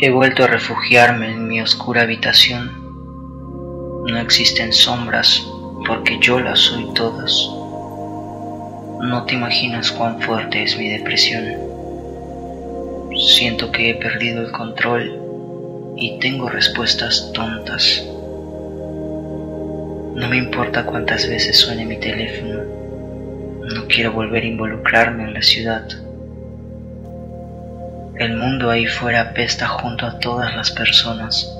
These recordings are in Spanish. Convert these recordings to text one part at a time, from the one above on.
He vuelto a refugiarme en mi oscura habitación. No existen sombras porque yo las soy todas. No te imaginas cuán fuerte es mi depresión. Siento que he perdido el control y tengo respuestas tontas. No me importa cuántas veces suene mi teléfono. No quiero volver a involucrarme en la ciudad. El mundo ahí fuera apesta junto a todas las personas.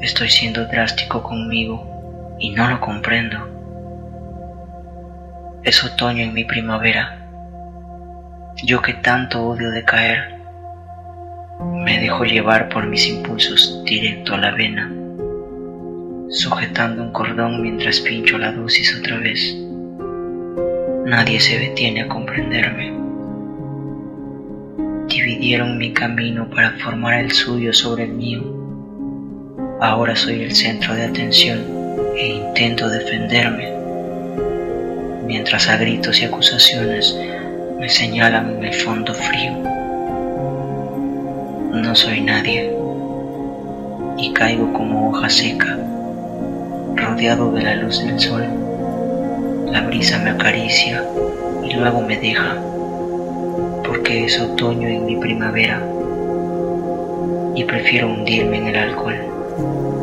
Estoy siendo drástico conmigo y no lo comprendo. Es otoño en mi primavera. Yo que tanto odio de caer, me dejo llevar por mis impulsos directo a la vena, sujetando un cordón mientras pincho la dosis otra vez. Nadie se detiene a comprenderme dividieron mi camino para formar el suyo sobre el mío. Ahora soy el centro de atención e intento defenderme, mientras a gritos y acusaciones me señalan en el fondo frío. No soy nadie y caigo como hoja seca, rodeado de la luz del sol. La brisa me acaricia y luego me deja porque es otoño en mi primavera y prefiero hundirme en el alcohol.